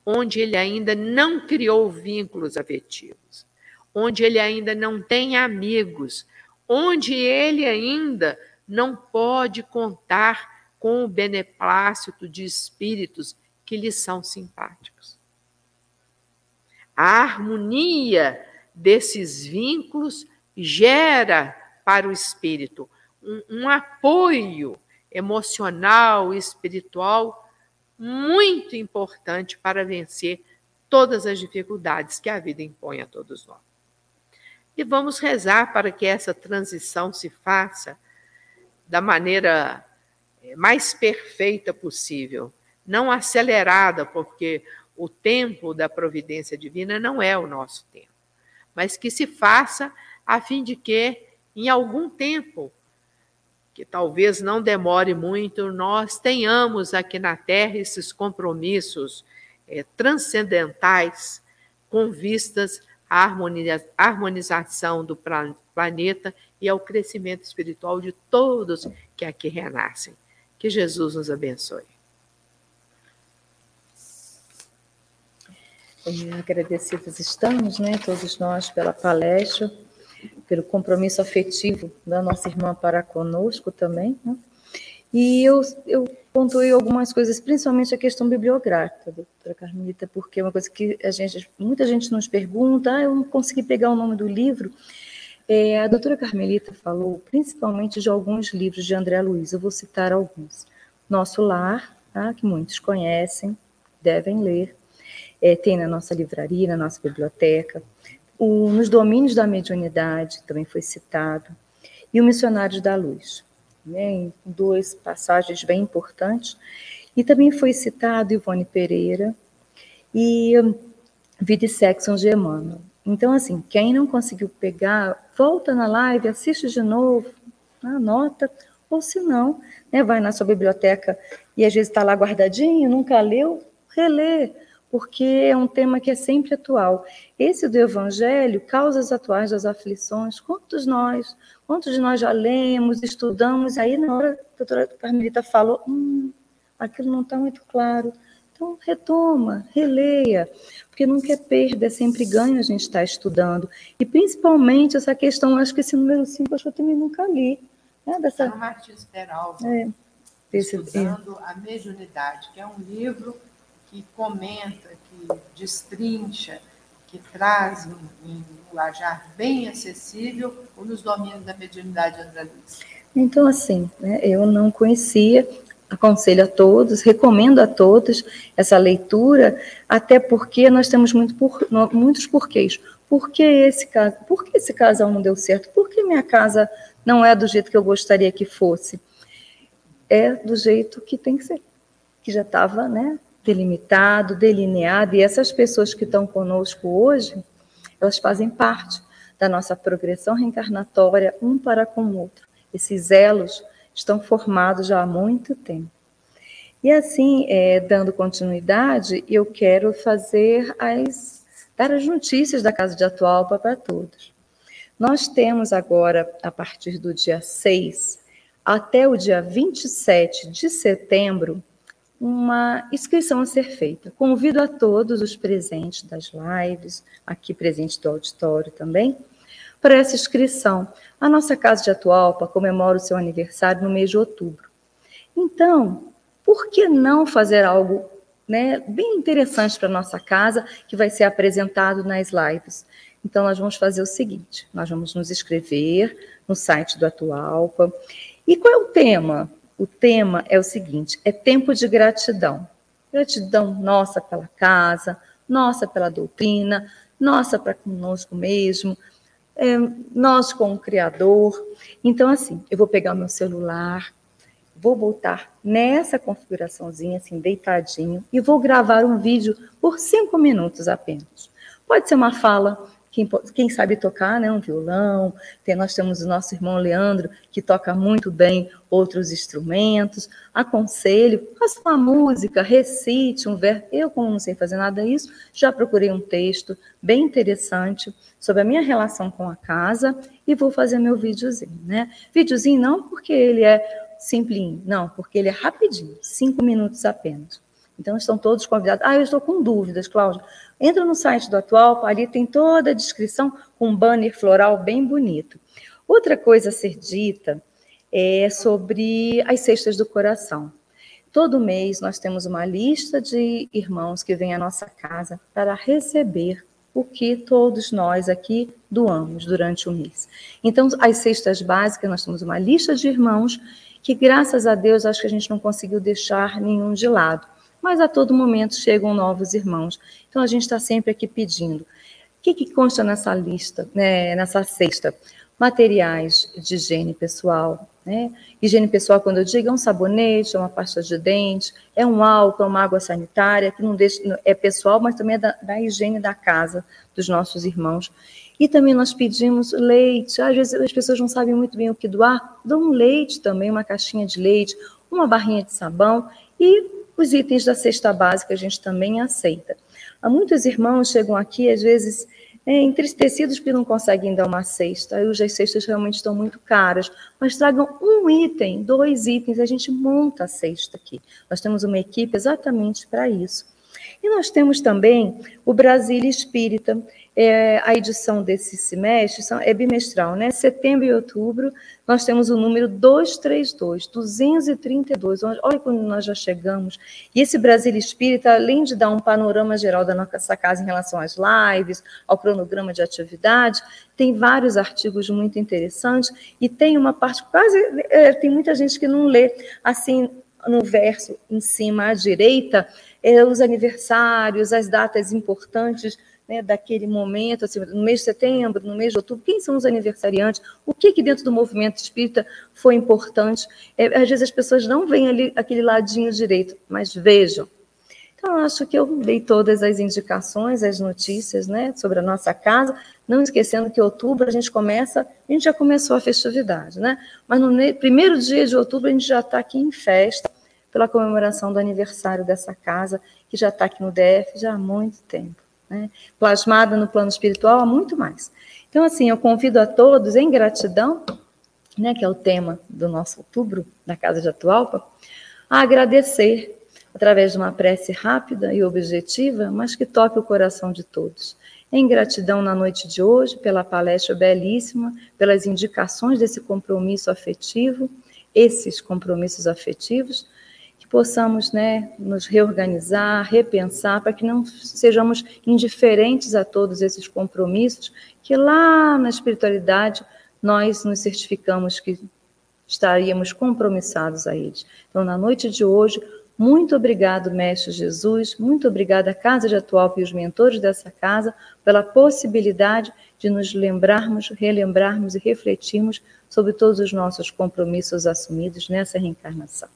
onde ele ainda não criou vínculos afetivos, onde ele ainda não tem amigos, onde ele ainda não pode contar com o beneplácito de espíritos que lhe são simpáticos. A harmonia desses vínculos gera para o espírito um, um apoio emocional e espiritual muito importante para vencer todas as dificuldades que a vida impõe a todos nós. E vamos rezar para que essa transição se faça da maneira eh, mais perfeita possível, não acelerada, porque o tempo da providência divina não é o nosso tempo, mas que se faça a fim de que, em algum tempo, que talvez não demore muito, nós tenhamos aqui na Terra esses compromissos é, transcendentais com vistas à harmonização do planeta e ao crescimento espiritual de todos que aqui renascem. Que Jesus nos abençoe. agradecidos estamos, né, todos nós, pela palestra, pelo compromisso afetivo da nossa irmã para conosco também. Né? E eu, eu pontuei algumas coisas, principalmente a questão bibliográfica, doutora Carmelita, porque é uma coisa que a gente, muita gente nos pergunta, ah, eu não consegui pegar o nome do livro. É, a doutora Carmelita falou principalmente de alguns livros de André Luiz, eu vou citar alguns. Nosso Lar, tá, que muitos conhecem, devem ler, é, tem na nossa livraria, na nossa biblioteca. O, nos domínios da mediunidade, também foi citado, e o Missionários da Luz, né, em duas passagens bem importantes. E também foi citado Ivone Pereira e hum, Vida e Sexo Germano. Então, assim, quem não conseguiu pegar, volta na live, assiste de novo, anota, ou se não, né, vai na sua biblioteca e às vezes está lá guardadinho, nunca leu, relê, porque é um tema que é sempre atual. Esse do Evangelho, causas atuais das aflições, quantos nós, quantos de nós já lemos, estudamos, aí na hora a doutora Carmelita falou, hum, aquilo não está muito claro. Então, retoma, releia, porque nunca é perda, é sempre ganho a gente estar tá estudando. E principalmente essa questão, acho que esse número 5, acho que eu também nunca li. Né, dessa... É Martins Peralva, é, estudando a mediunidade, que é um livro que comenta, que destrincha, que traz um, um linguajar bem acessível ou nos domínios da mediunidade andaluz? Então, assim, né, eu não conhecia, aconselho a todos, recomendo a todos essa leitura, até porque nós temos muito por, muitos porquês. Por que esse? Por que esse casal não deu certo? Por que minha casa não é do jeito que eu gostaria que fosse? É do jeito que tem que ser, que já estava, né, delimitado, delineado, e essas pessoas que estão conosco hoje, elas fazem parte da nossa progressão reencarnatória um para com o outro. Esses elos estão formados já há muito tempo. E assim, é, dando continuidade, eu quero fazer as dar as notícias da Casa de Atualpa para todos. Nós temos agora, a partir do dia 6 até o dia 27 de setembro, uma inscrição a ser feita. Convido a todos os presentes das lives, aqui presentes do auditório também, para essa inscrição. A nossa Casa de Atualpa comemora o seu aniversário no mês de outubro. Então, por que não fazer algo né, bem interessante para a nossa casa, que vai ser apresentado nas lives? Então, nós vamos fazer o seguinte: nós vamos nos inscrever no site do Atualpa. E qual é o tema? O tema é o seguinte: é tempo de gratidão. Gratidão nossa pela casa, nossa pela doutrina, nossa para conosco mesmo, é, nós com o Criador. Então, assim, eu vou pegar o meu celular, vou voltar nessa configuraçãozinha, assim, deitadinho, e vou gravar um vídeo por cinco minutos apenas. Pode ser uma fala quem, quem sabe tocar né, um violão, tem, nós temos o nosso irmão Leandro, que toca muito bem outros instrumentos, aconselho, faça uma música, recite um verso. Eu, como não sei fazer nada disso, já procurei um texto bem interessante sobre a minha relação com a casa e vou fazer meu videozinho, né? Videozinho não porque ele é simplinho, não, porque ele é rapidinho, cinco minutos apenas. Então, estão todos convidados. Ah, eu estou com dúvidas, Cláudia. Entra no site do Atual, ali tem toda a descrição com um banner floral bem bonito. Outra coisa a ser dita é sobre as cestas do coração. Todo mês nós temos uma lista de irmãos que vêm à nossa casa para receber o que todos nós aqui doamos durante o mês. Então, as cestas básicas, nós temos uma lista de irmãos que, graças a Deus, acho que a gente não conseguiu deixar nenhum de lado mas a todo momento chegam novos irmãos. Então a gente está sempre aqui pedindo. O que, que consta nessa lista, né, nessa cesta? Materiais de higiene pessoal, né? Higiene pessoal, quando eu digo, é um sabonete, é uma pasta de dente, é um álcool, é uma água sanitária, que não deixa, é pessoal, mas também é da, da higiene da casa dos nossos irmãos. E também nós pedimos leite. Às vezes as pessoas não sabem muito bem o que doar. Dão um leite também, uma caixinha de leite, uma barrinha de sabão e os itens da cesta básica a gente também aceita. Há muitos irmãos chegam aqui, às vezes, é, entristecidos porque não conseguem dar uma cesta. Hoje as cestas realmente estão muito caras. Mas tragam um item, dois itens, a gente monta a cesta aqui. Nós temos uma equipe exatamente para isso. E nós temos também o Brasília Espírita, é, a edição desse semestre são, é bimestral, né? Setembro e outubro, nós temos o número 232, 232. Olha quando nós já chegamos. E esse Brasil Espírita, além de dar um panorama geral da nossa casa em relação às lives, ao cronograma de atividade, tem vários artigos muito interessantes e tem uma parte quase. É, tem muita gente que não lê. Assim, no verso em cima à direita, é, os aniversários, as datas importantes né, daquele momento, assim, no mês de setembro, no mês de outubro, quem são os aniversariantes, o que, que dentro do movimento espírita foi importante. É, às vezes as pessoas não veem ali aquele ladinho direito, mas vejam. Então, acho que eu dei todas as indicações, as notícias né, sobre a nossa casa, não esquecendo que outubro a gente começa, a gente já começou a festividade, né? Mas no primeiro dia de outubro a gente já está aqui em festa pela comemoração do aniversário dessa casa, que já está aqui no DF já há muito tempo né? plasmada no plano espiritual há muito mais. Então, assim, eu convido a todos, em gratidão, né, que é o tema do nosso outubro da Casa de Atualpa, a agradecer através de uma prece rápida e objetiva, mas que toque o coração de todos. Em gratidão na noite de hoje pela palestra belíssima, pelas indicações desse compromisso afetivo, esses compromissos afetivos, possamos né, nos reorganizar, repensar, para que não sejamos indiferentes a todos esses compromissos, que lá na espiritualidade nós nos certificamos que estaríamos compromissados a eles. Então, na noite de hoje, muito obrigado, Mestre Jesus, muito obrigada à Casa de Atual e os mentores dessa casa pela possibilidade de nos lembrarmos, relembrarmos e refletirmos sobre todos os nossos compromissos assumidos nessa reencarnação.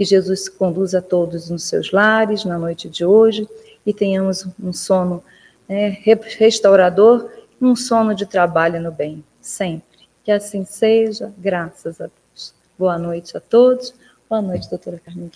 Que Jesus conduza todos nos seus lares na noite de hoje e tenhamos um sono né, restaurador um sono de trabalho no bem, sempre. Que assim seja, graças a Deus. Boa noite a todos. Boa noite, doutora Carmen.